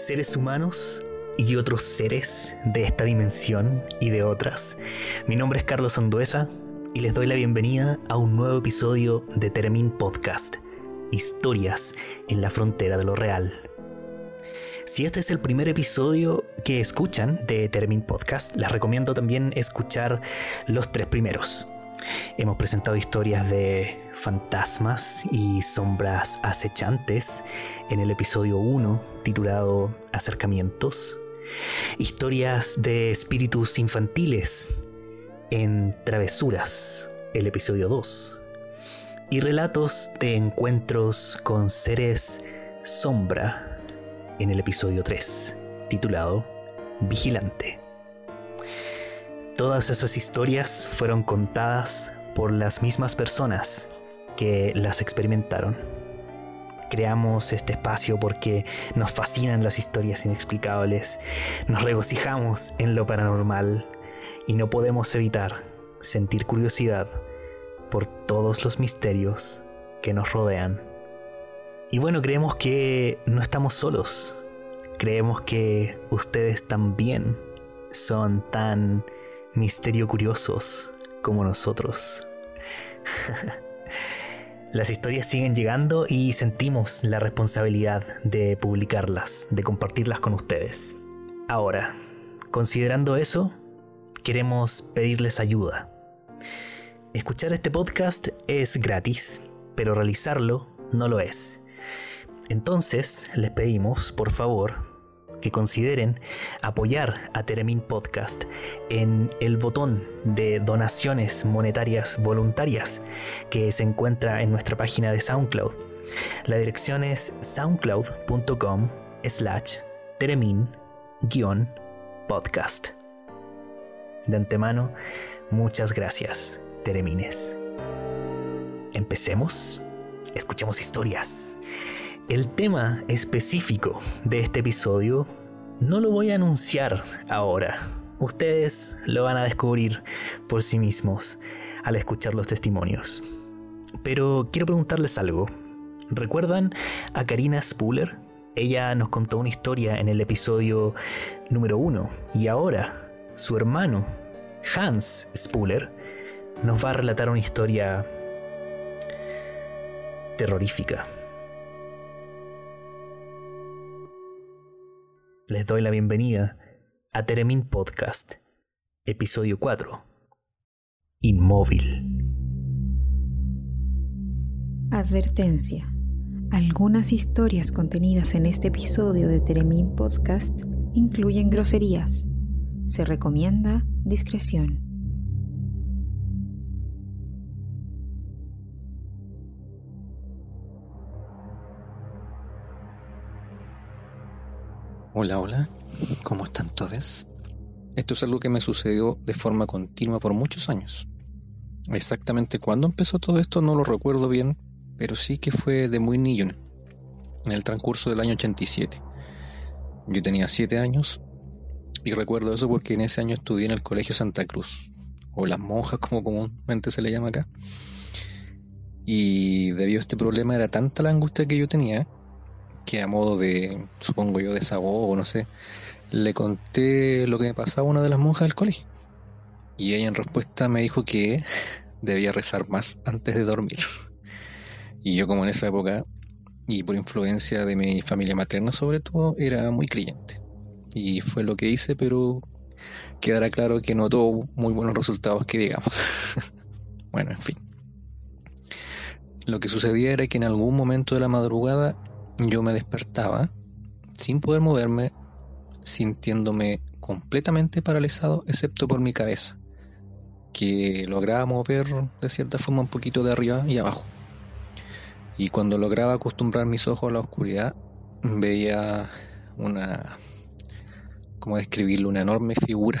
seres humanos y otros seres de esta dimensión y de otras. Mi nombre es Carlos Anduesa y les doy la bienvenida a un nuevo episodio de Termin Podcast, historias en la frontera de lo real. Si este es el primer episodio que escuchan de Termin Podcast, les recomiendo también escuchar los tres primeros. Hemos presentado historias de fantasmas y sombras acechantes en el episodio 1 titulado Acercamientos. Historias de espíritus infantiles en Travesuras, el episodio 2. Y relatos de encuentros con seres sombra en el episodio 3, titulado Vigilante. Todas esas historias fueron contadas por las mismas personas que las experimentaron. Creamos este espacio porque nos fascinan las historias inexplicables, nos regocijamos en lo paranormal y no podemos evitar sentir curiosidad por todos los misterios que nos rodean. Y bueno, creemos que no estamos solos. Creemos que ustedes también son tan misterio curiosos como nosotros. Las historias siguen llegando y sentimos la responsabilidad de publicarlas, de compartirlas con ustedes. Ahora, considerando eso, queremos pedirles ayuda. Escuchar este podcast es gratis, pero realizarlo no lo es. Entonces, les pedimos, por favor, que consideren apoyar a Teremin Podcast en el botón de donaciones monetarias voluntarias que se encuentra en nuestra página de SoundCloud. La dirección es soundcloud.com slash teremin-podcast. De antemano, muchas gracias, Teremines. Empecemos. Escuchemos historias. El tema específico de este episodio no lo voy a anunciar ahora. Ustedes lo van a descubrir por sí mismos al escuchar los testimonios. Pero quiero preguntarles algo. ¿Recuerdan a Karina Spuller? Ella nos contó una historia en el episodio número uno y ahora su hermano, Hans Spuller, nos va a relatar una historia terrorífica. Les doy la bienvenida a Teremin Podcast, episodio 4. Inmóvil. Advertencia. Algunas historias contenidas en este episodio de Teremin Podcast incluyen groserías. Se recomienda discreción. Hola, hola, ¿cómo están todos? Esto es algo que me sucedió de forma continua por muchos años. Exactamente cuándo empezó todo esto no lo recuerdo bien, pero sí que fue de muy niño, en el transcurso del año 87. Yo tenía 7 años y recuerdo eso porque en ese año estudié en el Colegio Santa Cruz, o las monjas como comúnmente se le llama acá. Y debido a este problema era tanta la angustia que yo tenía que a modo de, supongo yo, desahogo, no sé, le conté lo que me pasaba a una de las monjas del colegio. Y ella en respuesta me dijo que debía rezar más antes de dormir. Y yo como en esa época, y por influencia de mi familia materna sobre todo, era muy creyente. Y fue lo que hice, pero quedará claro que no tuvo muy buenos resultados que digamos. bueno, en fin. Lo que sucedía era que en algún momento de la madrugada yo me despertaba sin poder moverme, sintiéndome completamente paralizado, excepto por mi cabeza, que lograba mover de cierta forma un poquito de arriba y abajo. Y cuando lograba acostumbrar mis ojos a la oscuridad, veía una, ¿cómo describirlo? Una enorme figura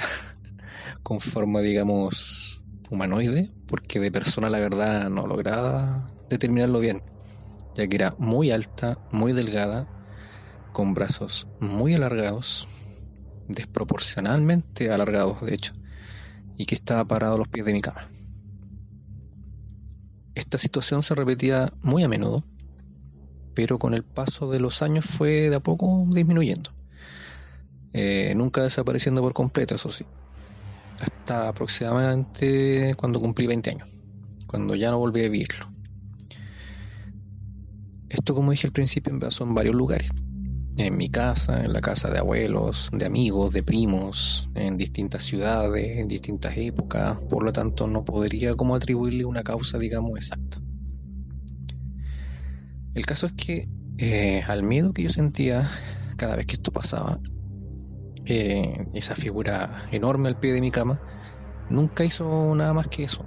con forma, digamos, humanoide, porque de persona la verdad no lograba determinarlo bien ya que era muy alta, muy delgada, con brazos muy alargados, desproporcionalmente alargados de hecho, y que estaba parado a los pies de mi cama. Esta situación se repetía muy a menudo, pero con el paso de los años fue de a poco disminuyendo. eh, nunca desapareciendo por completo, eso sí. Hasta aproximadamente cuando cumplí 20 años, cuando ya no volví a vivirlo. Esto, como dije al principio, me en varios lugares. En mi casa, en la casa de abuelos, de amigos, de primos, en distintas ciudades, en distintas épocas. Por lo tanto, no podría como atribuirle una causa, digamos, exacta. El caso es que eh, al miedo que yo sentía cada vez que esto pasaba, eh, esa figura enorme al pie de mi cama, nunca hizo nada más que eso.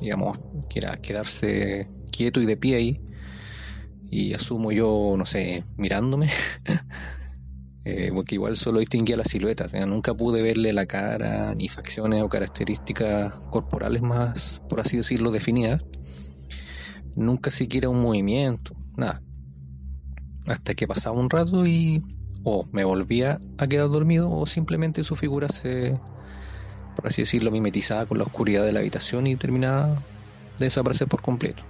Digamos, que era quedarse quieto y de pie ahí. Y asumo yo, no sé, mirándome. Eh, porque igual solo distinguía la silueta. nunca pude verle la cara, ni facciones o características corporales más, por así decirlo, definidas. Nunca siquiera un movimiento, nada. Hasta que pasaba un rato y o me volvía a quedar dormido o simplemente su figura se, por así decirlo, mimetizaba con la oscuridad de la habitación y terminaba de desaparecer por completo.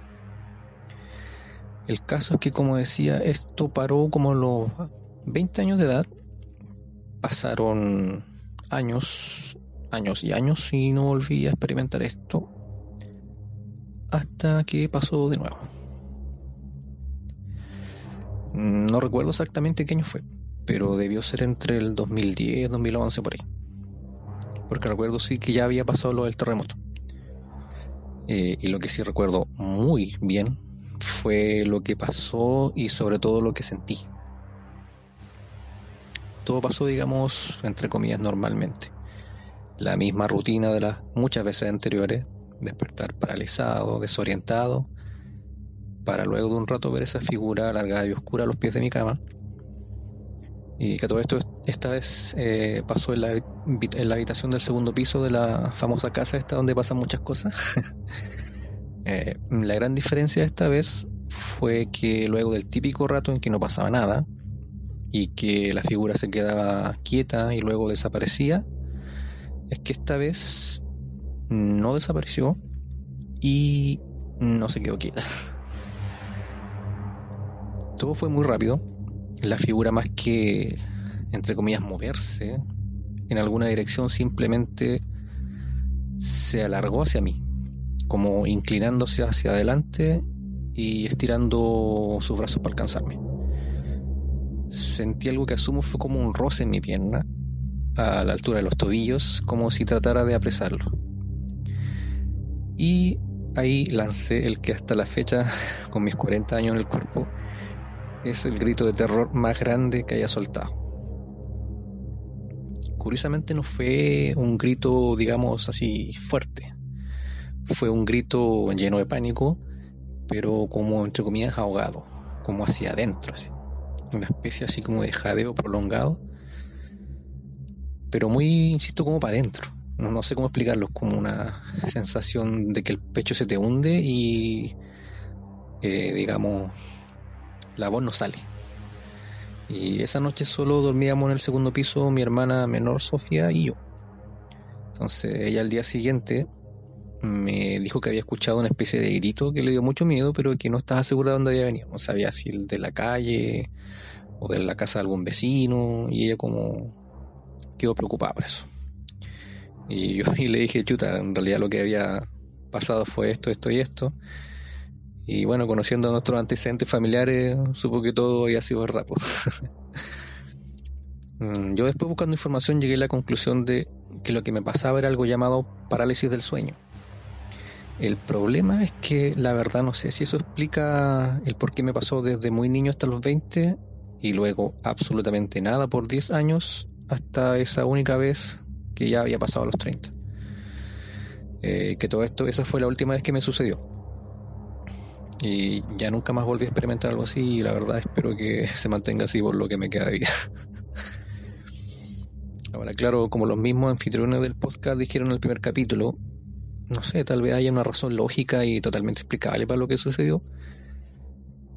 El caso es que, como decía, esto paró como los 20 años de edad. Pasaron años, años y años y no volví a experimentar esto hasta que pasó de nuevo. No recuerdo exactamente qué año fue, pero debió ser entre el 2010 y 2011 por ahí. Porque recuerdo sí que ya había pasado lo del terremoto. Eh, y lo que sí recuerdo muy bien fue lo que pasó y sobre todo lo que sentí. Todo pasó, digamos, entre comillas, normalmente. La misma rutina de las muchas veces anteriores, despertar paralizado, desorientado, para luego de un rato ver esa figura alargada y oscura a los pies de mi cama y que todo esto esta vez eh, pasó en la, en la, habitación del segundo piso de la famosa casa esta donde pasan muchas cosas. Eh, la gran diferencia esta vez fue que luego del típico rato en que no pasaba nada y que la figura se quedaba quieta y luego desaparecía, es que esta vez no desapareció y no se quedó quieta. Todo fue muy rápido la figura más que, entre comillas, moverse en alguna dirección, simplemente se alargó hacia mí, como inclinándose hacia adelante y estirando sus brazos para alcanzarme. Sentí algo que asumo fue como un roce en mi pierna, a la altura de los tobillos, como si tratara de apresarlo. Y ahí lancé el que hasta la fecha, con mis 40 años en el cuerpo, es el grito de terror más grande que haya soltado. Curiosamente no fue un grito, digamos así, fuerte. Fue un grito lleno de pánico, pero como entre comillas ahogado, como hacia adentro, así. una especie así como de jadeo prolongado, pero muy, insisto, como para adentro. No, no sé cómo explicarlo, como una sensación de que el pecho se te hunde y, eh, digamos, la voz no sale. Y esa noche solo dormíamos en el segundo piso mi hermana menor Sofía y yo. Entonces ella al día siguiente me dijo que había escuchado una especie de grito que le dio mucho miedo, pero que no estaba segura de dónde había venido. No sabía si el de la calle o de la casa de algún vecino. Y ella como quedó preocupada por eso. Y yo y le dije, chuta, en realidad lo que había pasado fue esto, esto y esto. Y bueno, conociendo a nuestros antecedentes familiares, supo que todo había sido verdad. Mm, yo después buscando información llegué a la conclusión de que lo que me pasaba era algo llamado parálisis del sueño. El problema es que la verdad no sé si eso explica el por qué me pasó desde muy niño hasta los 20 y luego absolutamente nada por 10 años hasta esa única vez que ya había pasado a los 30. Eh, que todo esto, esa fue la última vez que me sucedió. Y ya nunca más volví a experimentar algo así y la verdad espero que se mantenga así por lo que me queda de vida. Ahora, claro, como los mismos anfitriones del podcast dijeron en el primer capítulo, no sé, tal vez haya una razón lógica y totalmente explicable para lo que sucedió.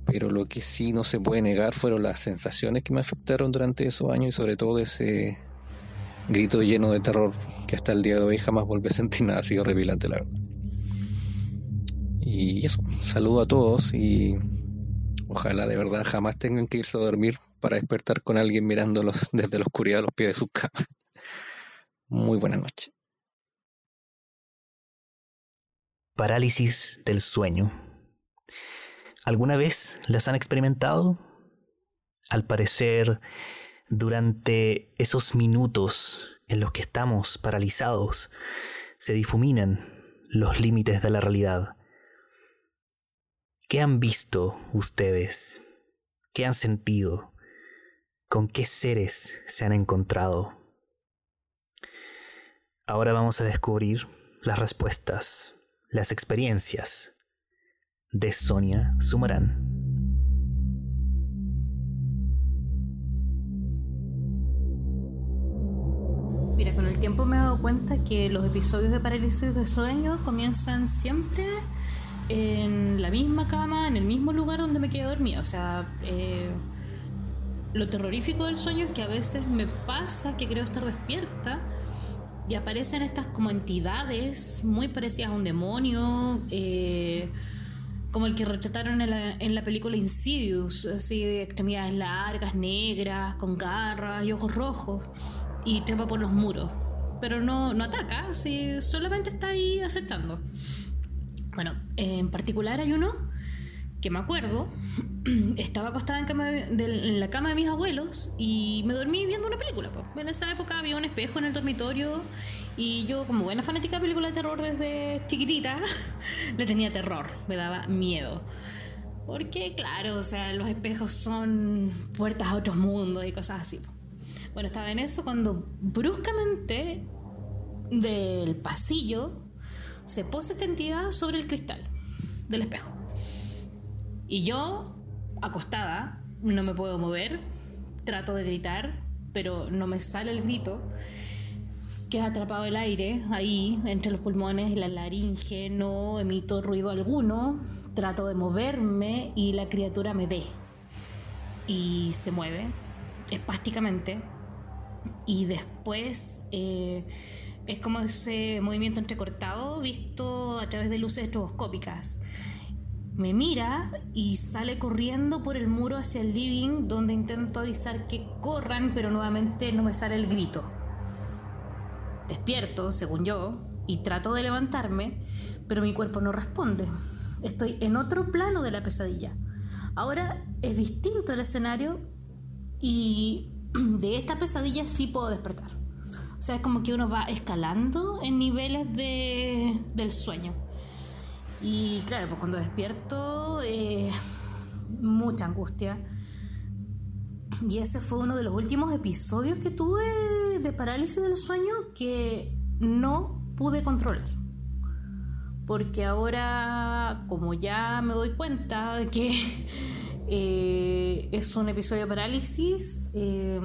Pero lo que sí no se puede negar fueron las sensaciones que me afectaron durante esos años y sobre todo ese grito lleno de terror que hasta el día de hoy jamás volví a sentir nada así horripilante, la verdad. Y eso, saludo a todos y Ojalá de verdad jamás tengan que irse a dormir para despertar con alguien mirándolos desde la oscuridad a los pies de su cama. Muy buena noche. Parálisis del sueño. ¿Alguna vez las han experimentado? Al parecer, durante esos minutos en los que estamos paralizados, se difuminan los límites de la realidad. ¿Qué han visto ustedes? ¿Qué han sentido? ¿Con qué seres se han encontrado? Ahora vamos a descubrir las respuestas, las experiencias de Sonia Sumarán. Mira, con el tiempo me he dado cuenta que los episodios de parálisis de sueño comienzan siempre en la misma cama, en el mismo lugar donde me quedé dormida. O sea, eh, lo terrorífico del sueño es que a veces me pasa que creo estar despierta y aparecen estas como entidades muy parecidas a un demonio, eh, como el que retrataron en la, película Insidious, así de extremidades largas, negras, con garras y ojos rojos, y trepa por los muros. Pero no, no ataca, solamente está ahí aceptando. Bueno, en particular hay uno que me acuerdo, estaba acostada en, la cama de mis abuelos y me dormí viendo una película. En esa época había un espejo en el dormitorio y yo, como buena fanática de películas de terror desde chiquitita, le tenía terror, me daba miedo. Porque, claro, o sea, los espejos son puertas a otros mundos y cosas así. Bueno, estaba en eso cuando bruscamente del pasillo se posa esta entidad sobre el cristal del espejo. Y yo, acostada, no me puedo mover, trato de gritar, pero no me sale el grito. Queda atrapado el aire ahí, entre los pulmones y la laringe, no emito ruido alguno, trato de moverme y la criatura me ve. Y se mueve, espásticamente, y después... Eh, es como ese movimiento entrecortado visto a través de luces estroboscópicas. Me mira y sale corriendo por el muro hacia el living donde intento avisar que corran, pero nuevamente no me sale el grito. Despierto, según yo, y trato de levantarme, pero mi cuerpo no responde. Estoy en otro plano de la pesadilla. Ahora es distinto el escenario y de esta pesadilla sí puedo despertar. O sea, es como que uno va escalando en niveles de, del sueño. Y claro, pues cuando despierto, eh, mucha angustia. Y ese fue uno de los últimos episodios que tuve de parálisis del sueño que no pude controlar. Porque ahora, como ya me doy cuenta de que eh, es un episodio de parálisis, eh,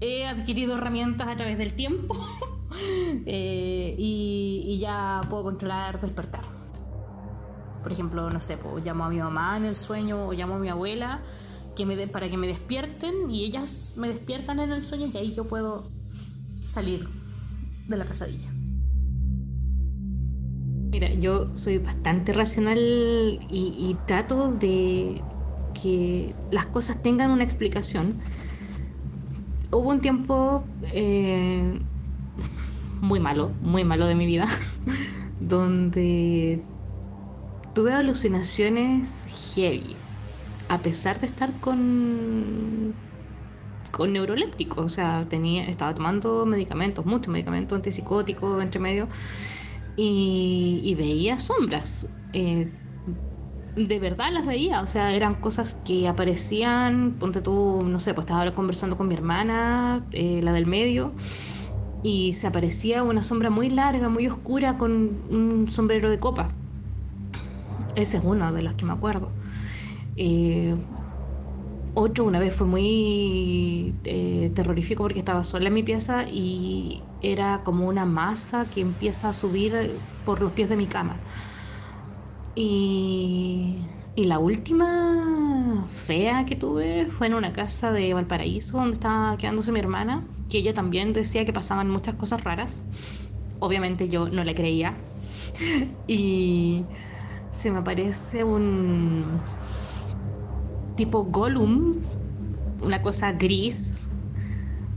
he adquirido herramientas a través del tiempo eh, y, ya puedo controlar despertar. Por ejemplo, no sé, llamo a mi mamá en el sueño o llamo a mi abuela para que me despierten y ellas me despiertan en el sueño y ahí yo puedo salir de la pesadilla. Mira, yo soy bastante racional y trato de que las cosas tengan una explicación hubo un tiempo eh, muy malo, muy malo de mi vida, donde tuve alucinaciones heavy, a pesar de estar con con neurolépticos, o sea, tenía, estaba tomando medicamentos, muchos medicamentos antipsicóticos entre medio, y, veía sombras. Eh, de verdad las veía, o sea, eran cosas que aparecían, ponte tú, no sé, pues estaba conversando con mi hermana, eh, la del medio, y se aparecía una sombra muy larga, muy oscura, con un sombrero de copa. Ese es uno de los que me acuerdo. Eh, otro una vez fue muy eh, terrorífico porque estaba sola en mi pieza y era como una masa que empieza a subir por los pies de mi cama. Y, la última fea que tuve fue en una casa de Valparaíso donde estaba quedándose mi hermana, que ella también decía que pasaban muchas cosas raras. Obviamente yo no le creía. y se me aparece un tipo Gollum, una cosa gris,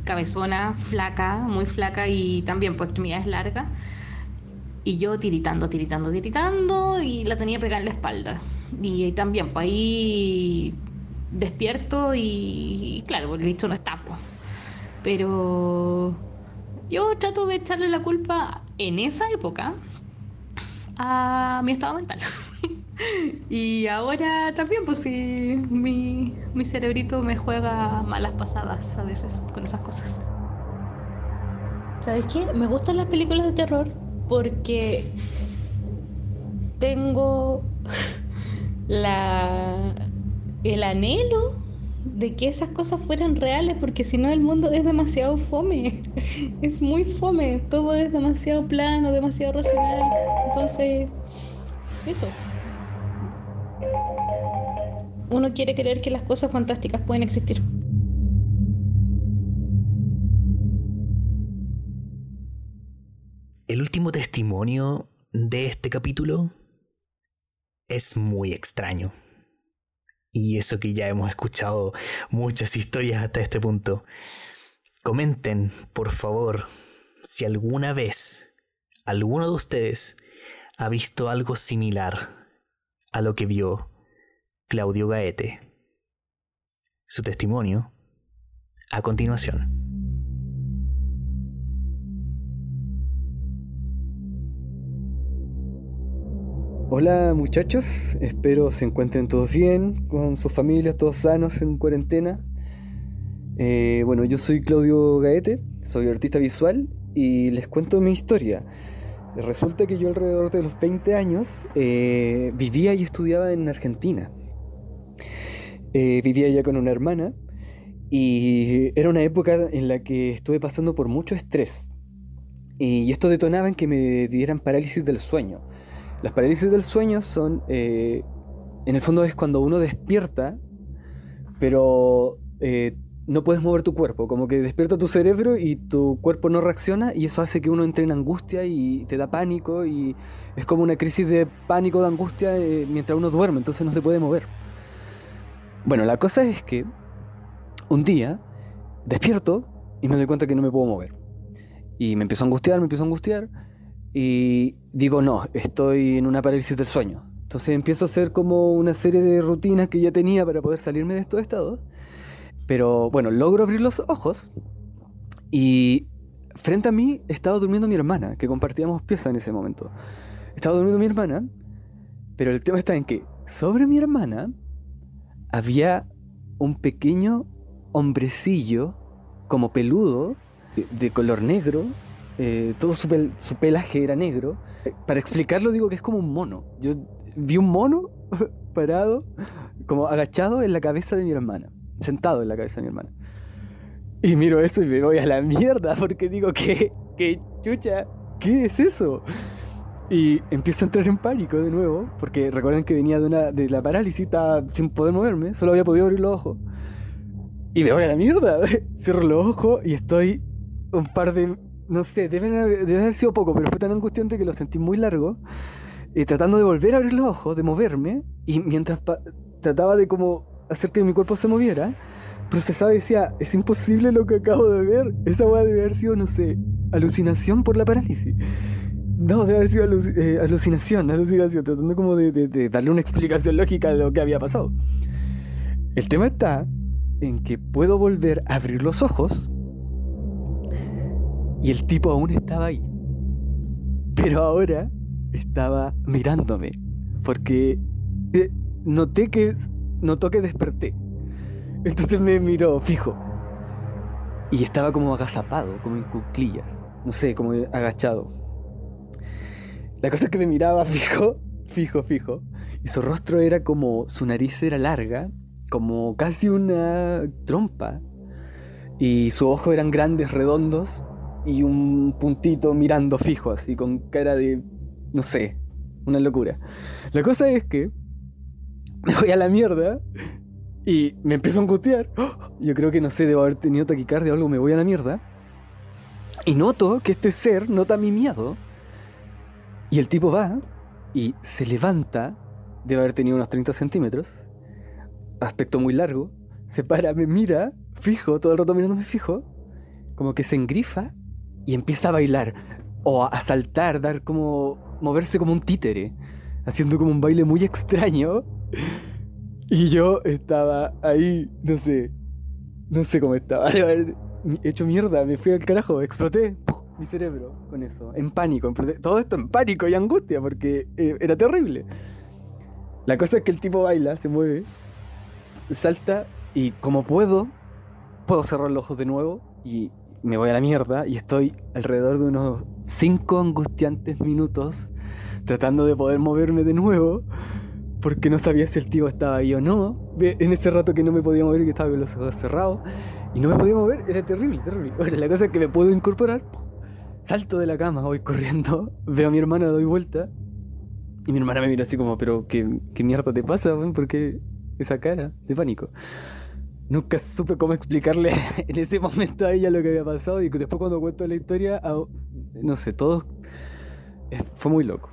cabezona, flaca, muy flaca y también por extremidades largas. Y yo tiritando, tiritando, tiritando y la tenía pegada en la espalda. Y también, pues ahí despierto y, claro, el bicho no está. Pues. Pero yo trato de echarle la culpa en esa época a mi estado mental. y ahora también, pues sí, mi, mi cerebrito me juega malas pasadas a veces con esas cosas. ¿Sabes qué? Me gustan las películas de terror porque tengo la, el anhelo de que esas cosas fueran reales, porque si no el mundo es demasiado fome, es muy fome, todo es demasiado plano, demasiado racional, entonces, eso. Uno quiere creer que las cosas fantásticas pueden existir. El último testimonio de este capítulo es muy extraño. Y eso que ya hemos escuchado muchas historias hasta este punto. Comenten, por favor, si alguna vez alguno de ustedes ha visto algo similar a lo que vio Claudio Gaete. Su testimonio a continuación. Hola muchachos, espero se encuentren todos bien, con sus familias, todos sanos en cuarentena. Eh, bueno, yo soy Claudio Gaete, soy artista visual y les cuento mi historia. Resulta que yo alrededor de los 20 años eh, vivía y estudiaba en Argentina. Eh, vivía ya con una hermana y era una época en la que estuve pasando por mucho estrés. Y esto detonaba en que me dieran parálisis del sueño. Las parálisis del sueño son, eh, en el fondo es cuando uno despierta, pero eh, no puedes mover tu cuerpo, como que despierta tu cerebro y tu cuerpo no reacciona y eso hace que uno entre en angustia y te da pánico y es como una crisis de pánico, de angustia eh, mientras uno duerme, entonces no se puede mover. Bueno, la cosa es que un día despierto y me doy cuenta que no me puedo mover. Y me empiezo a angustiar, me empiezo a angustiar y digo, no, estoy en una parálisis del sueño. Entonces empiezo a hacer como una serie de rutinas que ya tenía para poder salirme de estos estados. Pero bueno, logro abrir los ojos y frente a mí estaba durmiendo mi hermana, que compartíamos pieza en ese momento. Estaba durmiendo mi hermana, pero el tema está en que sobre mi hermana había un pequeño hombrecillo como peludo, de color negro, eh, todo su, pelaje era negro. Para explicarlo digo que es como un mono. Yo vi un mono parado, como agachado en la cabeza de mi hermana, sentado en la cabeza de mi hermana. Y miro eso y me voy a la mierda porque digo que, que chucha, ¿qué es eso? Y empiezo a entrar en pánico de nuevo, porque recuerden que venía de, una, de la parálisis, sin poder moverme, solo había podido abrir los ojos. Y me voy a la mierda, cierro los ojos y estoy un par de no sé, debe haber sido poco, pero fue tan angustiante que lo sentí muy largo. Eh, tratando de volver a abrir los ojos, de moverme, y mientras trataba de como hacer que mi cuerpo se moviera, procesaba y decía, es imposible lo que acabo de ver. Esa weá debe haber sido, no sé, alucinación por la parálisis. No, debe haber sido eh, alucinación, alucinación, tratando como de darle una explicación lógica de lo que había pasado. El tema está en que puedo volver a abrir los ojos y el tipo aún estaba ahí. Pero ahora estaba mirándome. Porque eh, noté que. Notó que desperté. Entonces me miró fijo. Y estaba como agazapado, como en cuclillas. No sé, como agachado. La cosa es que me miraba fijo, fijo, fijo. Y su rostro era como. Su nariz era larga, como casi una trompa. Y sus ojos eran grandes, redondos, y un puntito mirando fijo, así, con cara de, no sé, una locura. La cosa es que me voy a la mierda y me empiezo a angustiar. Yo creo que no sé, debo haber tenido taquicardia o algo, me voy a la mierda. Y noto que este ser nota mi miedo. Y el tipo va y se levanta, debe haber tenido unos 30 centímetros, aspecto muy largo, se para, me mira, fijo, todo el rato mirándome fijo, como que se engrifa y empieza a bailar, o a saltar, dar como, moverse como un títere, haciendo como un baile muy extraño. Y yo estaba ahí, no sé, no sé cómo estaba, hecho mierda, me fui al carajo, exploté mi cerebro con eso, en pánico, todo esto en pánico y angustia, porque eh, era terrible. La cosa es que el tipo baila, se mueve, salta y como puedo, puedo cerrar los ojos de nuevo y me voy a la mierda y estoy alrededor de unos 5 angustiantes minutos tratando de poder moverme de nuevo porque no sabía si el tío estaba ahí o no. En ese rato que no me podía mover, que estaba con los ojos cerrados y no me podía mover, era terrible, terrible. Ahora, la cosa es que me puedo incorporar, salto de la cama, voy corriendo, veo a mi hermana, doy vuelta y mi hermana me mira así como, pero ¿qué, qué mierda te pasa? ¿Por qué esa cara de pánico? Nunca supe cómo explicarle en ese momento a ella lo que había pasado y después cuando cuento la historia, no sé, todo eh, fue muy loco.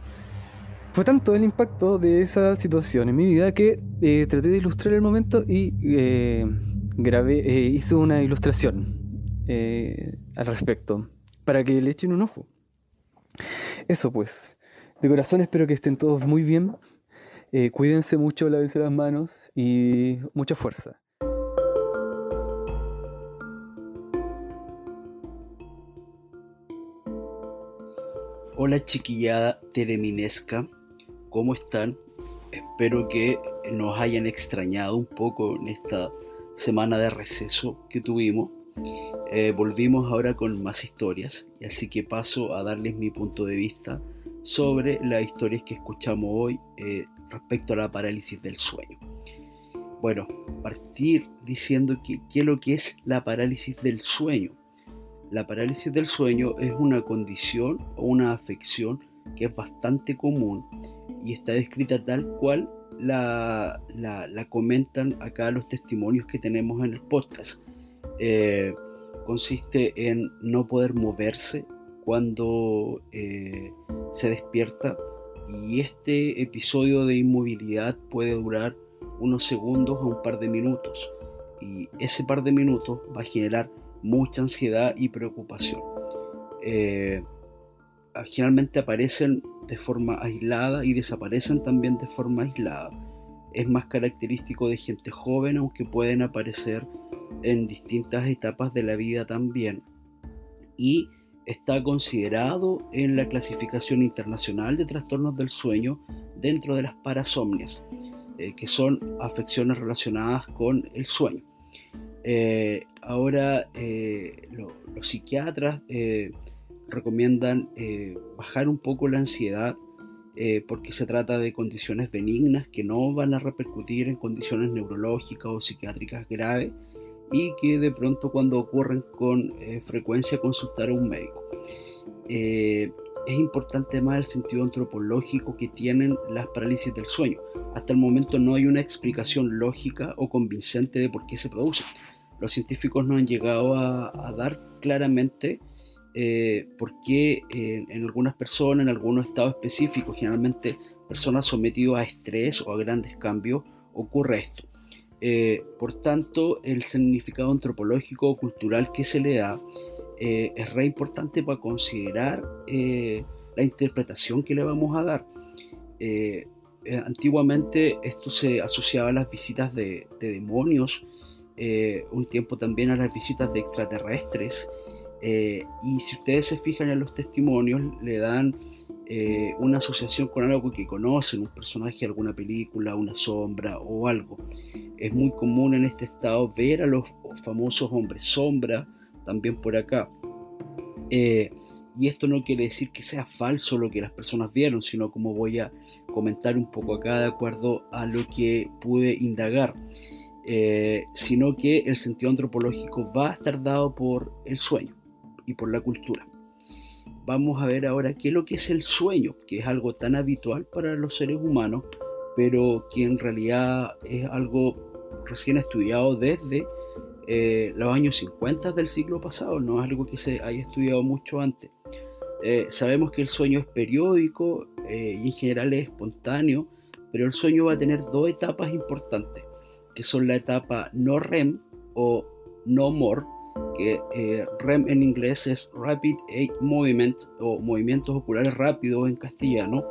Fue tanto el impacto de esa situación en mi vida que eh, traté de ilustrar el momento y eh, grabé, hice una ilustración al respecto para que le echen un ojo. Eso pues, de corazón espero que estén todos muy bien. cuídense mucho, lávense las manos y mucha fuerza. Hola chiquillada tereminesca, ¿cómo están? Espero que nos hayan extrañado un poco en esta semana de receso que tuvimos. Eh, volvimos ahora con más historias, y así que paso a darles mi punto de vista sobre las historias que escuchamos hoy eh, respecto a la parálisis del sueño. Bueno, partir diciendo que qué es lo que es la parálisis del sueño. La parálisis del sueño es una condición o una afección que es bastante común y está descrita tal cual la, comentan acá los testimonios que tenemos en el podcast. Eh, consiste en no poder moverse cuando eh, se despierta y este episodio de inmovilidad puede durar unos segundos o un par de minutos y ese par de minutos va a generar mucha ansiedad y preocupación. Eh, generalmente aparecen de forma aislada y desaparecen también de forma aislada. Es más característico de gente joven, aunque pueden aparecer en distintas etapas de la vida también. Y está considerado en la clasificación internacional de trastornos del sueño dentro de las parasomnias, eh, que son afecciones relacionadas con el sueño. Eh, ahora eh, los psiquiatras eh, recomiendan bajar un poco la ansiedad porque se trata de condiciones benignas que no van a repercutir en condiciones neurológicas o psiquiátricas graves y que de pronto cuando ocurren con frecuencia consultar a un médico. es importante más el sentido antropológico que tienen las parálisis del sueño. Hasta el momento no hay una explicación lógica o convincente de por qué se producen los científicos no han llegado a, dar claramente eh, por qué eh, en algunas personas, en algunos estados específicos, generalmente personas sometidas a estrés o a grandes cambios, ocurre esto. Eh, por tanto, el significado antropológico o cultural que se le da es re importante para considerar la interpretación que le vamos a dar. antiguamente esto se asociaba a las visitas de demonios eh, un tiempo también a las visitas de extraterrestres. Eh, y si ustedes se fijan en los testimonios, le dan eh, una asociación con algo que conocen, un personaje alguna película, una sombra o algo. Es muy común en este estado ver a los famosos hombres sombra también por acá. y esto no quiere decir que sea falso lo que las personas vieron, sino como voy a comentar un poco acá de acuerdo a lo que pude indagar. Eh, sino que el sentido antropológico va a estar dado por el sueño y por la cultura. Vamos a ver ahora qué es lo que es el sueño, que es algo tan habitual para los seres humanos, pero que en realidad es algo recién estudiado desde eh, los años 50 del siglo pasado, no es algo que se haya estudiado mucho antes. Eh, sabemos que el sueño es periódico y en general es espontáneo, pero el sueño va a tener dos etapas importantes. Que son la etapa no REM o no more, que eh, REM en inglés es Rapid Eye Movement o movimientos oculares rápidos en castellano,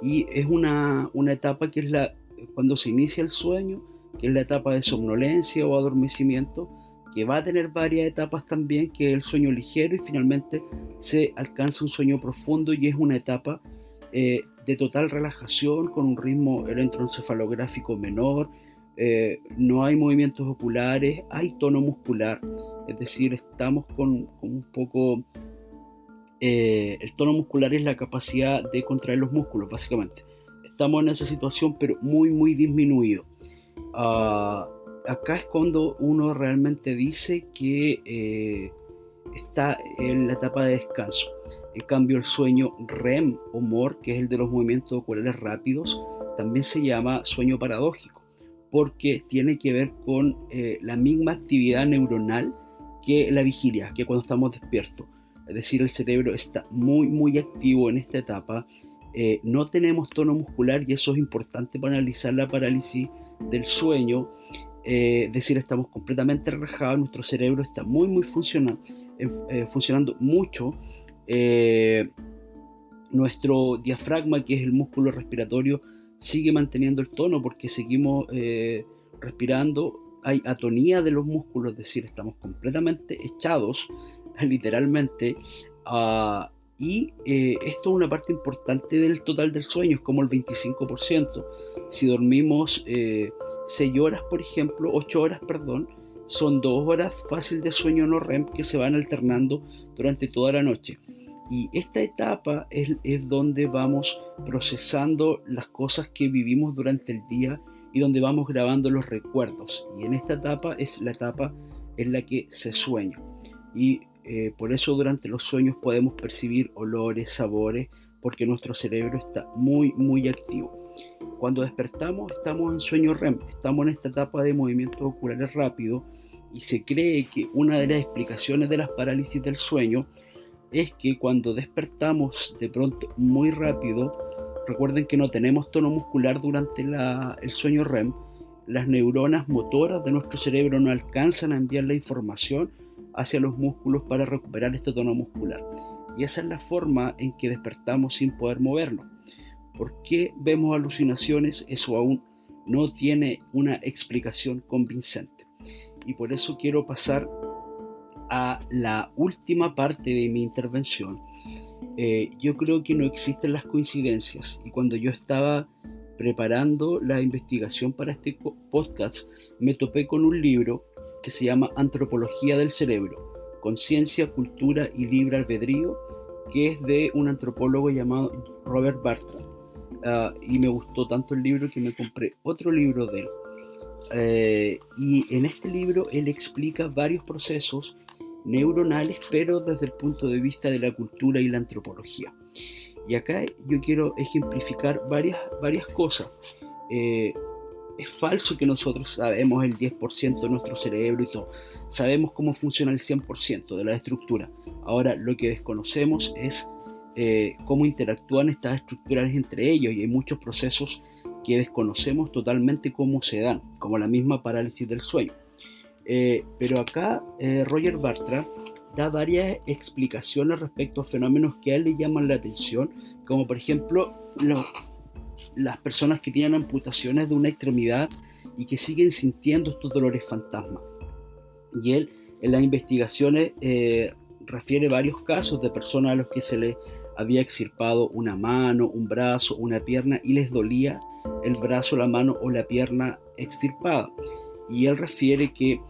y es una, una etapa que es la cuando se inicia el sueño, que es la etapa de somnolencia o adormecimiento, que va a tener varias etapas también, que es el sueño ligero y finalmente se alcanza un sueño profundo y es una etapa eh, de total relajación con un ritmo electroencefalográfico menor, eh, no hay movimientos oculares, hay tono muscular, es decir, estamos con, un poco... Eh, el tono muscular es la capacidad de contraer los músculos, básicamente. Estamos en esa situación, pero muy, muy disminuido. Ah, acá es cuando uno realmente dice que eh, está en la etapa de descanso. En cambio, el sueño REM o MOR, que es el de los movimientos oculares rápidos, también se llama sueño paradójico, porque tiene que ver con eh, la misma actividad neuronal que la vigilia, que cuando estamos despiertos. Es decir, el cerebro está muy, muy activo en esta etapa. Eh, no tenemos tono muscular y eso es importante para analizar la parálisis del sueño, eh, es decir, estamos completamente relajados, nuestro cerebro está muy, muy funcionando, funcionando mucho. Nuestro diafragma, que es el músculo respiratorio, sigue manteniendo el tono porque seguimos respirando. Hay atonía de los músculos, es decir, estamos completamente echados, literalmente, a y eh, esto es una parte importante del total del sueño, es como el 25%. Si dormimos 6 eh, horas, por ejemplo, 8 horas, perdón, son 2 horas fácil de sueño no REM que se van alternando durante toda la noche. Y esta etapa es, donde vamos procesando las cosas que vivimos durante el día y donde vamos grabando los recuerdos. Y en esta etapa es la etapa en la que se sueña. Y eh, por eso durante los sueños podemos percibir olores, sabores, porque nuestro cerebro está muy, muy activo. Cuando despertamos estamos en sueño REM, estamos en esta etapa de movimientos oculares rápidos y se cree que una de las explicaciones de las parálisis del sueño es que cuando despertamos de pronto muy rápido, recuerden que no tenemos tono muscular durante el sueño REM, las neuronas motoras de nuestro cerebro no alcanzan a enviar la información hacia los músculos para recuperar este tono muscular. Y esa es la forma en que despertamos sin poder movernos. ¿Por qué vemos alucinaciones? Eso aún no tiene una explicación convincente. Y por eso quiero pasar a la última parte de mi intervención. Eh, yo creo que no existen las coincidencias. Y cuando yo estaba preparando la investigación para este podcast, me topé con un libro que se llama Antropología del Cerebro, Conciencia, Cultura y Libre Albedrío, que es de un antropólogo llamado Robert Bartra. Ah, y me gustó tanto el libro que me compré otro libro de él. Eh, y en este libro él explica varios procesos neuronales, pero desde el punto de vista de la cultura y la antropología. Y acá yo quiero ejemplificar varias, varias cosas. Eh, es falso que nosotros sabemos el 10% de nuestro cerebro y todo. Sabemos cómo funciona el 100% de la estructura. Ahora lo que desconocemos es eh, cómo interactúan estas estructuras entre ellos y hay muchos procesos que desconocemos totalmente cómo se dan, como la misma parálisis del sueño. Eh, pero acá eh, Roger Bartra da varias explicaciones respecto a fenómenos que a él le llaman la atención, como por ejemplo los las personas que tienen amputaciones de una extremidad y que siguen sintiendo estos dolores fantasmas. Y él en las investigaciones eh, refiere varios casos de personas a los que se les había extirpado una mano, un brazo, una pierna y les dolía el brazo, la mano o la pierna extirpada. Y él refiere que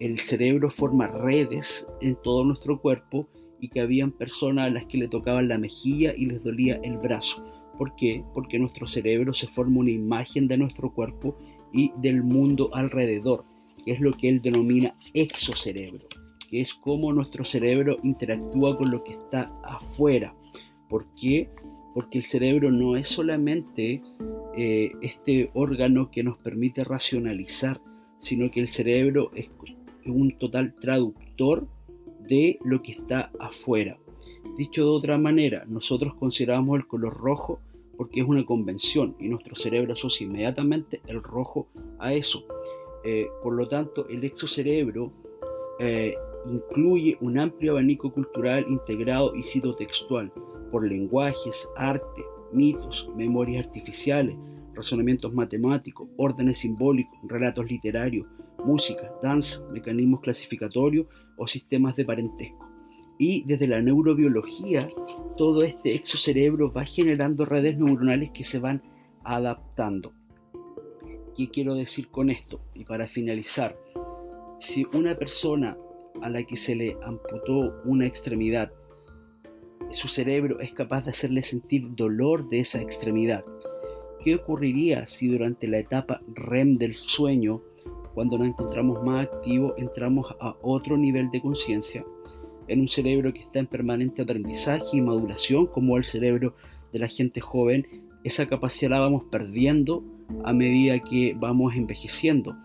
el cerebro forma redes en todo nuestro cuerpo y que habían personas a las que le tocaban la mejilla y les dolía el brazo. ¿Por qué? Porque nuestro cerebro se forma una imagen de nuestro cuerpo y del mundo alrededor, que es lo que él denomina exocerebro, que es cómo nuestro cerebro interactúa con lo que está afuera. ¿Por qué? Porque el cerebro no es solamente eh, este órgano que nos permite racionalizar, sino que el cerebro es un total traductor de lo que está afuera. Dicho de otra manera, nosotros consideramos el color rojo porque es una convención y nuestro cerebro asocia inmediatamente el rojo a eso. Eh, por lo tanto, el exocerebro eh, incluye un amplio abanico cultural integrado y citotextual por lenguajes, arte, mitos, memorias artificiales, razonamientos matemáticos, órdenes simbólicos, relatos literarios, música, danza, mecanismos clasificatorios o sistemas de parentesco. Y desde la neurobiología, todo este exocerebro va generando redes neuronales que se van adaptando. ¿Qué quiero decir con esto? Y para finalizar, si una persona a la que se le amputó una extremidad, su cerebro es capaz de hacerle sentir dolor de esa extremidad, ¿qué ocurriría si durante la etapa REM del sueño, cuando nos encontramos más activos, entramos a otro nivel de conciencia? En un cerebro que está en permanente aprendizaje y maduración, como el cerebro de la gente joven, esa capacidad la vamos perdiendo a medida que vamos envejeciendo.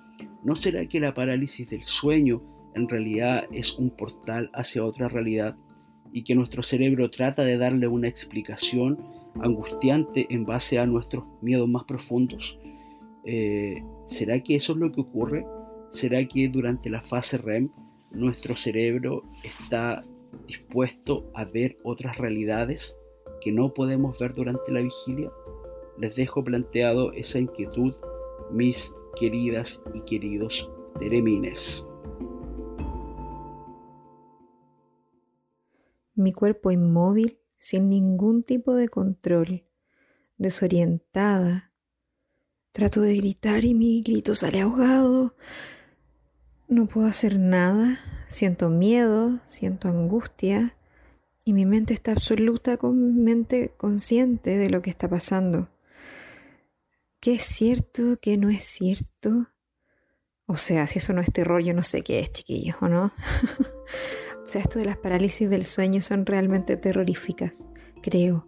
¿No será que la parálisis del sueño en realidad es un portal hacia otra realidad y que nuestro cerebro trata de darle una explicación angustiante en base a nuestros miedos más profundos? Eh, ¿Será que eso es lo que ocurre? ¿Será que durante la fase REM nuestro cerebro está dispuesto a ver otras realidades que no podemos ver durante la vigilia? les dejo planteado esa inquietud, mis queridas y queridos teremines. Mi cuerpo inmóvil, sin ningún tipo de control, desorientada. Trato de gritar y mi grito sale ahogado. No puedo hacer nada, siento miedo, siento angustia y mi mente está absolutamente consciente de lo que está pasando qué es cierto, qué no es cierto. O sea, si eso no es terror, yo no sé qué es, chiquillos, ¿o no? o sea, esto de las parálisis del sueño son realmente terroríficas, creo.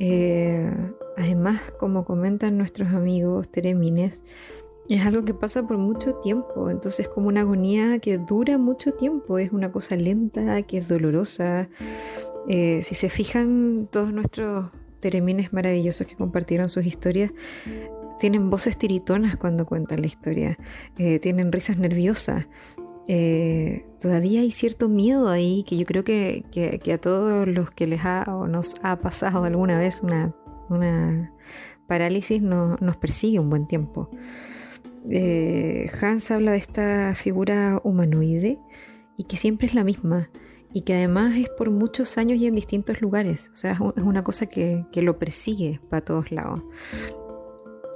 Eh, además, como comentan nuestros amigos teremines, es algo que pasa por mucho tiempo, entonces como una agonía que dura mucho tiempo, es una cosa lenta, que es dolorosa. Eh, si se fijan, todos nuestros teremines maravillosos que compartieron sus historias tienen voces tiritonas cuando cuentan la historia, eh, tienen risas nerviosas. Eh, todavía hay cierto miedo ahí que yo creo que, a todos los que les ha o nos ha pasado alguna vez una, una parálisis nos persigue un buen tiempo. Eh, Hans habla de esta figura humanoide y que siempre es la misma y que además es por muchos años y en distintos lugares. O sea, es una cosa que, lo persigue para todos lados.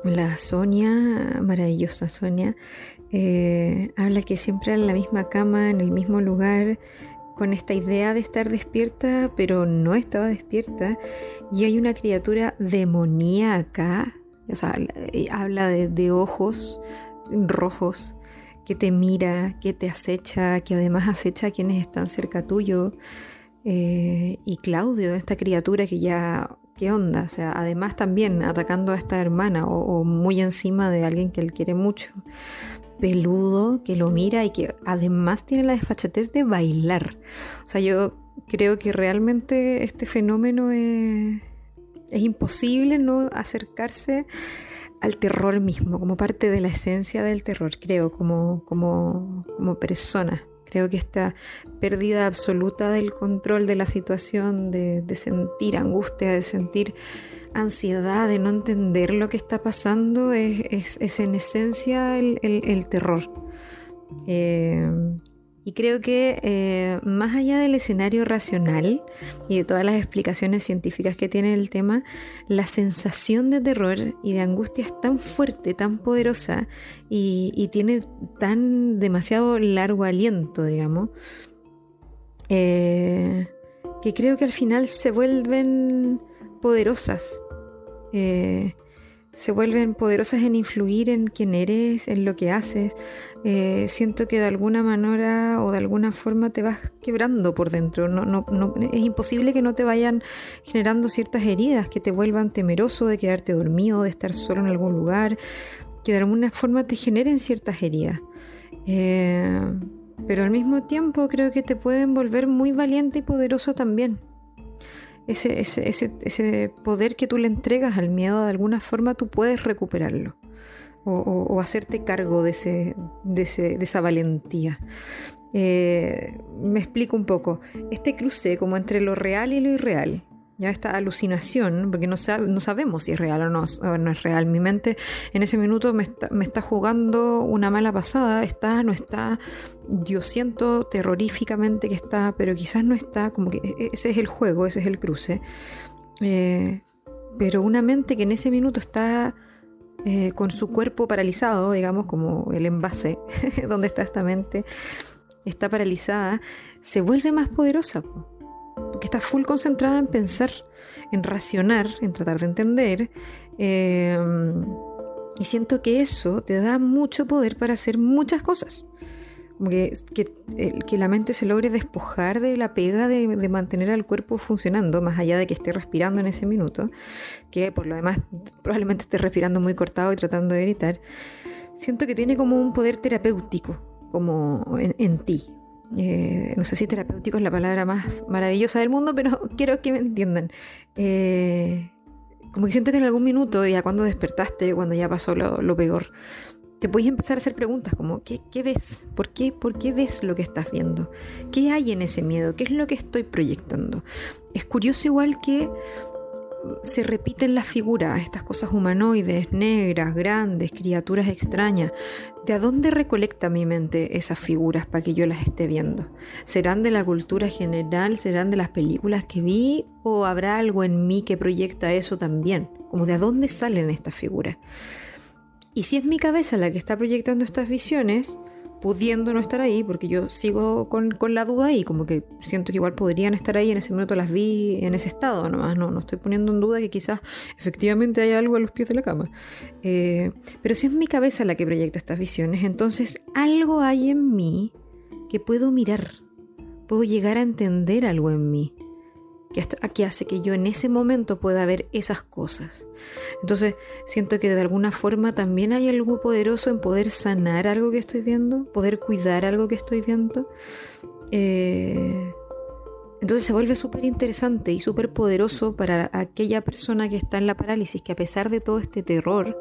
La Sonia, maravillosa Sonia, eh, habla que siempre en la misma cama, en el mismo lugar, con esta idea de estar despierta, pero no estaba despierta. Y hay una criatura demoníaca, o sea, eh, habla de ojos rojos que te mira, que te acecha, que además acecha a quienes están cerca tuyo. Eh, y Claudio, esta criatura que ya, ¿qué onda? O sea, además también atacando a esta hermana o, muy encima de alguien que él quiere mucho. Peludo, que lo mira y que además tiene la desfachatez de bailar. O sea, yo creo que realmente este fenómeno es, es imposible no acercarse al terror mismo, como parte de la esencia del terror, creo, como, como, como persona. Creo que esta pérdida absoluta del control de la situación, de, sentir angustia, de sentir ansiedad, de no entender lo que está pasando, es, en esencia el, terror. Eh, y creo que eh, más allá del escenario racional y de todas las explicaciones científicas que tiene el tema, la sensación de terror y de angustia es tan fuerte, tan poderosa y, tiene tan demasiado largo aliento, digamos, eh, que creo que al final se vuelven poderosas. Eh, se vuelven poderosas en influir en quién eres, en lo que haces. Eh, siento que de alguna manera o de alguna forma te vas quebrando por dentro. No, no, no, es imposible que no te vayan generando ciertas heridas que te vuelvan temeroso de quedarte dormido, de estar solo en algún lugar, que de alguna forma te generen ciertas heridas. Eh, pero al mismo tiempo creo que te pueden volver muy valiente y poderoso también ese, ese, ese, ese poder que tú le entregas al miedo, de alguna forma tú puedes recuperarlo. o, hacerte cargo de, ese, de, esa valentía. Eh, me explico un poco. Este cruce como entre lo real y lo irreal, ya esta alucinación, porque no, sabemos si es real o no, es real. Mi mente en ese minuto me está, jugando una mala pasada, está, no está, yo siento terroríficamente que está, pero quizás no está, como que e, ese es el juego, ese es el cruce. Eh, pero una mente que en ese minuto está eh, con su cuerpo paralizado, digamos, como el envase donde está esta mente, está paralizada, se vuelve más poderosa porque está full concentrada en pensar, en racionar, en tratar de entender. Em, y siento que eso te da mucho poder para hacer muchas cosas. Como que, que, la mente se logre despojar de la pega de, mantener al cuerpo funcionando, más allá de que esté respirando en ese minuto, que por lo demás probablemente esté respirando muy cortado y tratando de gritar. Siento que tiene como un poder terapéutico como en ti, eh, no sé si terapéutico es la palabra más maravillosa del mundo, pero quiero que me entiendan. Eh, como que siento que en algún minuto, ya cuando despertaste, cuando ya pasó lo, peor, te puedes empezar a hacer preguntas como, ¿qué, ¿qué, ves? ¿Por qué? ¿Por qué ves lo que estás viendo? ¿Qué hay en ese miedo? ¿Qué es lo que estoy proyectando? Es curioso igual que se repiten las figuras, estas cosas humanoides, negras, grandes, criaturas extrañas. ¿De dónde recolecta mi mente esas figuras para que yo las esté viendo? ¿Serán de la cultura general? ¿Serán de las películas que vi? ¿O habrá algo en mí que proyecta eso también? Como de dónde salen estas figuras. Y si es mi cabeza la que está proyectando estas visiones, pudiendo no estar ahí, porque yo sigo con, la duda ahí, como que siento que igual podrían estar ahí, en ese momento las vi en ese estado nomás, no, no estoy poniendo en duda que quizás efectivamente hay algo a los pies de la cama. Eh, pero si es mi cabeza la que proyecta estas visiones, entonces algo hay en mí que puedo mirar, puedo llegar a entender algo en mí que, hace que yo en ese momento pueda ver esas cosas. Entonces siento que de alguna forma también hay algo poderoso en poder sanar algo que estoy viendo, poder cuidar algo que estoy viendo. Eh, entonces se vuelve súper interesante y súper poderoso para aquella persona que está en la parálisis, que a pesar de todo este terror,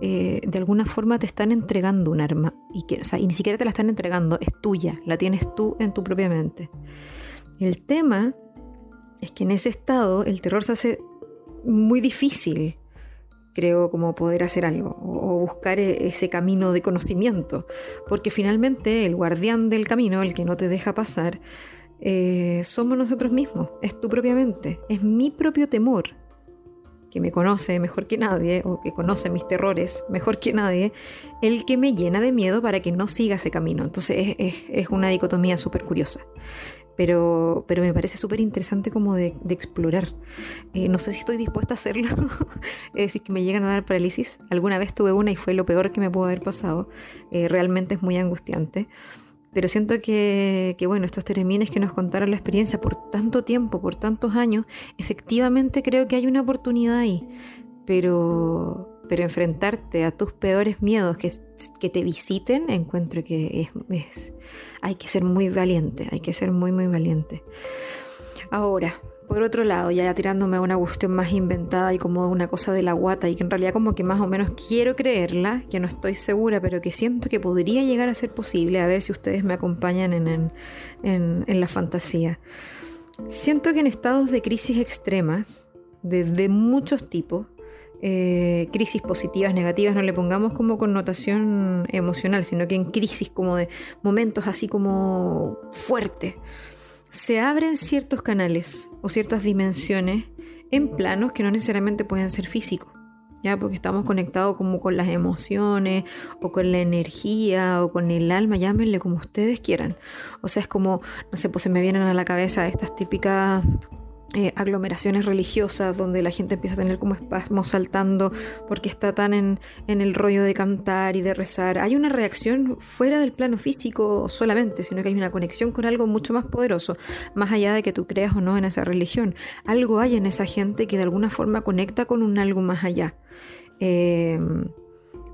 eh, de alguna forma te están entregando un arma. Y, que, y ni siquiera te la están entregando, es tuya, la tienes tú en tu propia mente. El tema es que en ese estado el terror se hace muy difícil, creo, como poder hacer algo o buscar e-, ese camino de conocimiento, porque finalmente el guardián del camino, el que no te deja pasar, eh, somos nosotros mismos, es tu propia mente, es mi propio temor, que me conoce mejor que nadie, o que conoce mis terrores mejor que nadie, el que me llena de miedo para que no siga ese camino. Entonces es, es una dicotomía súper curiosa pero, pero me parece súper interesante como de, explorar. Eh, no sé si estoy dispuesta a hacerlo, eh, si que me llegan a dar parálisis. Alguna vez tuve una y fue lo peor que me pudo haber pasado. Eh, realmente es muy angustiante. Pero siento que, que, bueno, estos teremines que nos contaron la experiencia por tanto tiempo, por tantos años, efectivamente creo que hay una oportunidad ahí. Pero, pero enfrentarte a tus peores miedos que, que te visiten, encuentro que es, hay que ser muy valiente, hay que ser muy, muy valiente. Ahora, por otro lado, ya tirándome a una cuestión más inventada y como una cosa de la guata y que en realidad como que más o menos quiero creerla, que no estoy segura, pero que siento que podría llegar a ser posible, a ver si ustedes me acompañan en, en, la fantasía. Siento que en estados de crisis extremas, de, de muchos tipos, eh, crisis positivas, negativas, no le pongamos como connotación emocional, sino que en crisis como de momentos así como fuerte, se abren ciertos canales o ciertas dimensiones en planos que no necesariamente pueden ser físicos. ¿Ya? Porque estamos conectados como con las emociones o con la energía o con el alma, llámenle como ustedes quieran. O sea, es como, no sé, pues se me vienen a la cabeza estas típicas eh, aglomeraciones religiosas donde la gente empieza a tener como espasmos saltando porque está tan en, en, el rollo de cantar y de rezar. Hay una reacción fuera del plano físico solamente, sino que hay una conexión con algo mucho más poderoso, más allá de que tú creas o no en esa religión. Algo hay en esa gente que de alguna forma conecta con un algo más allá. Eh,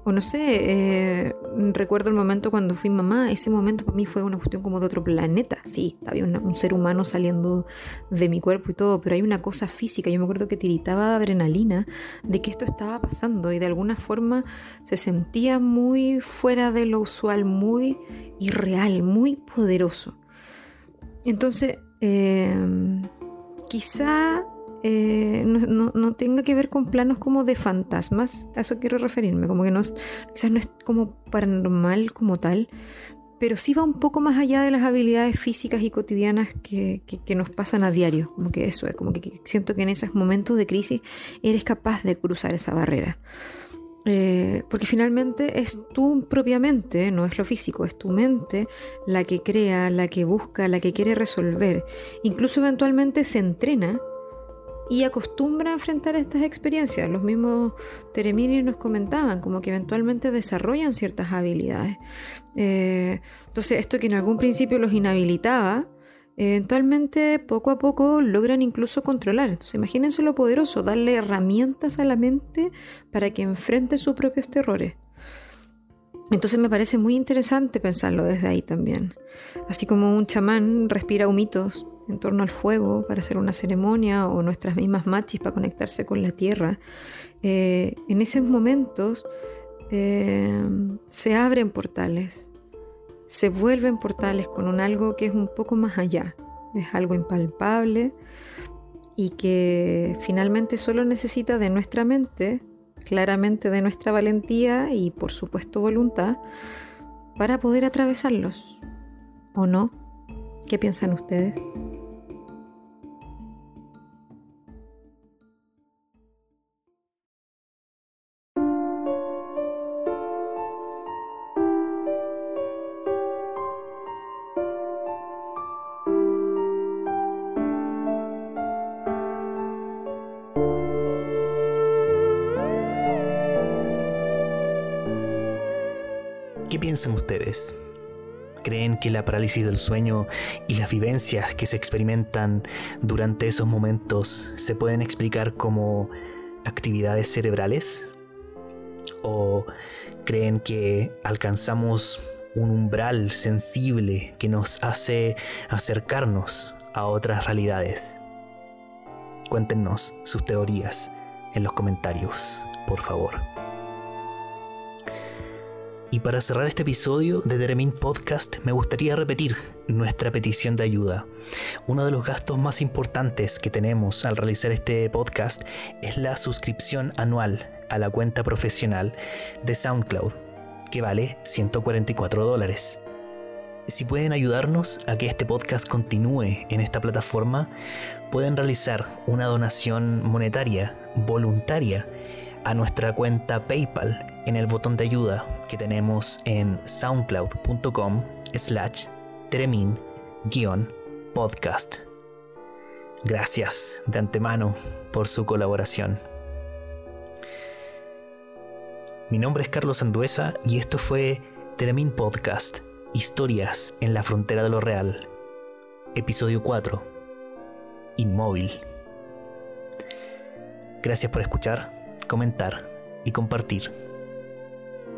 o no sé, eh, recuerdo el momento cuando fui mamá, ese momento para mí fue una cuestión como de otro planeta. Sí, había un ser humano saliendo de mi cuerpo y todo, pero hay una cosa física. Yo me acuerdo que tiritaba adrenalina de que esto estaba pasando y de alguna forma se sentía muy fuera de lo usual, muy irreal, muy poderoso. Entonces, eh, quizá eh, no, tenga que ver con planos como de fantasmas, a eso quiero referirme, como que no quizás no es como paranormal como tal, pero sí va un poco más allá de las habilidades físicas y cotidianas que, nos pasan a diario, como que eso es, como que siento que en esos momentos de crisis eres capaz de cruzar esa barrera. Eh, porque finalmente es tú propiamente, no es lo físico, es tu mente la que crea, la que busca, la que quiere resolver. Incluso eventualmente se entrena y acostumbra a enfrentar estas experiencias. Los mismos Teremini nos comentaban, como que eventualmente desarrollan ciertas habilidades. Eh, entonces, esto que en algún principio los inhabilitaba, eventualmente poco a poco logran incluso controlar. Entonces, imagínense lo poderoso, darle herramientas a la mente para que enfrente sus propios terrores. Entonces me parece muy interesante pensarlo desde ahí también. Así como un chamán respira humitos en torno al fuego para hacer una ceremonia o nuestras mismas machis para conectarse con la tierra, eh, en esos momentos eh, se abren portales, se vuelven portales con un algo que es un poco más allá, es algo impalpable y que finalmente solo necesita de nuestra mente, claramente de nuestra valentía y por supuesto voluntad, para poder atravesarlos. ¿O no? ¿Qué piensan ustedes? Piensan ustedes? ¿Creen que la parálisis del sueño y las vivencias que se experimentan durante esos momentos se pueden explicar como actividades cerebrales? ¿O creen que alcanzamos un umbral sensible que nos hace acercarnos a otras realidades? Cuéntenos sus teorías en los comentarios, por favor. Y para cerrar este episodio de Deremin Podcast, me gustaría repetir nuestra petición de ayuda. Uno de los gastos más importantes que tenemos al realizar este podcast es la suscripción anual a la cuenta profesional de SoundCloud, que vale 144 dólares. Si pueden ayudarnos a que este podcast continúe en esta plataforma, pueden realizar una donación monetaria voluntaria a nuestra cuenta PayPal en el botón de ayuda que tenemos en soundcloud.com slash tremin-podcast. Gracias de antemano por su colaboración. Mi nombre es Carlos Anduesa y esto fue Tremin Podcast, Historias en la Frontera de lo Real, episodio 4, Inmóvil. Gracias por escuchar comentar y compartir.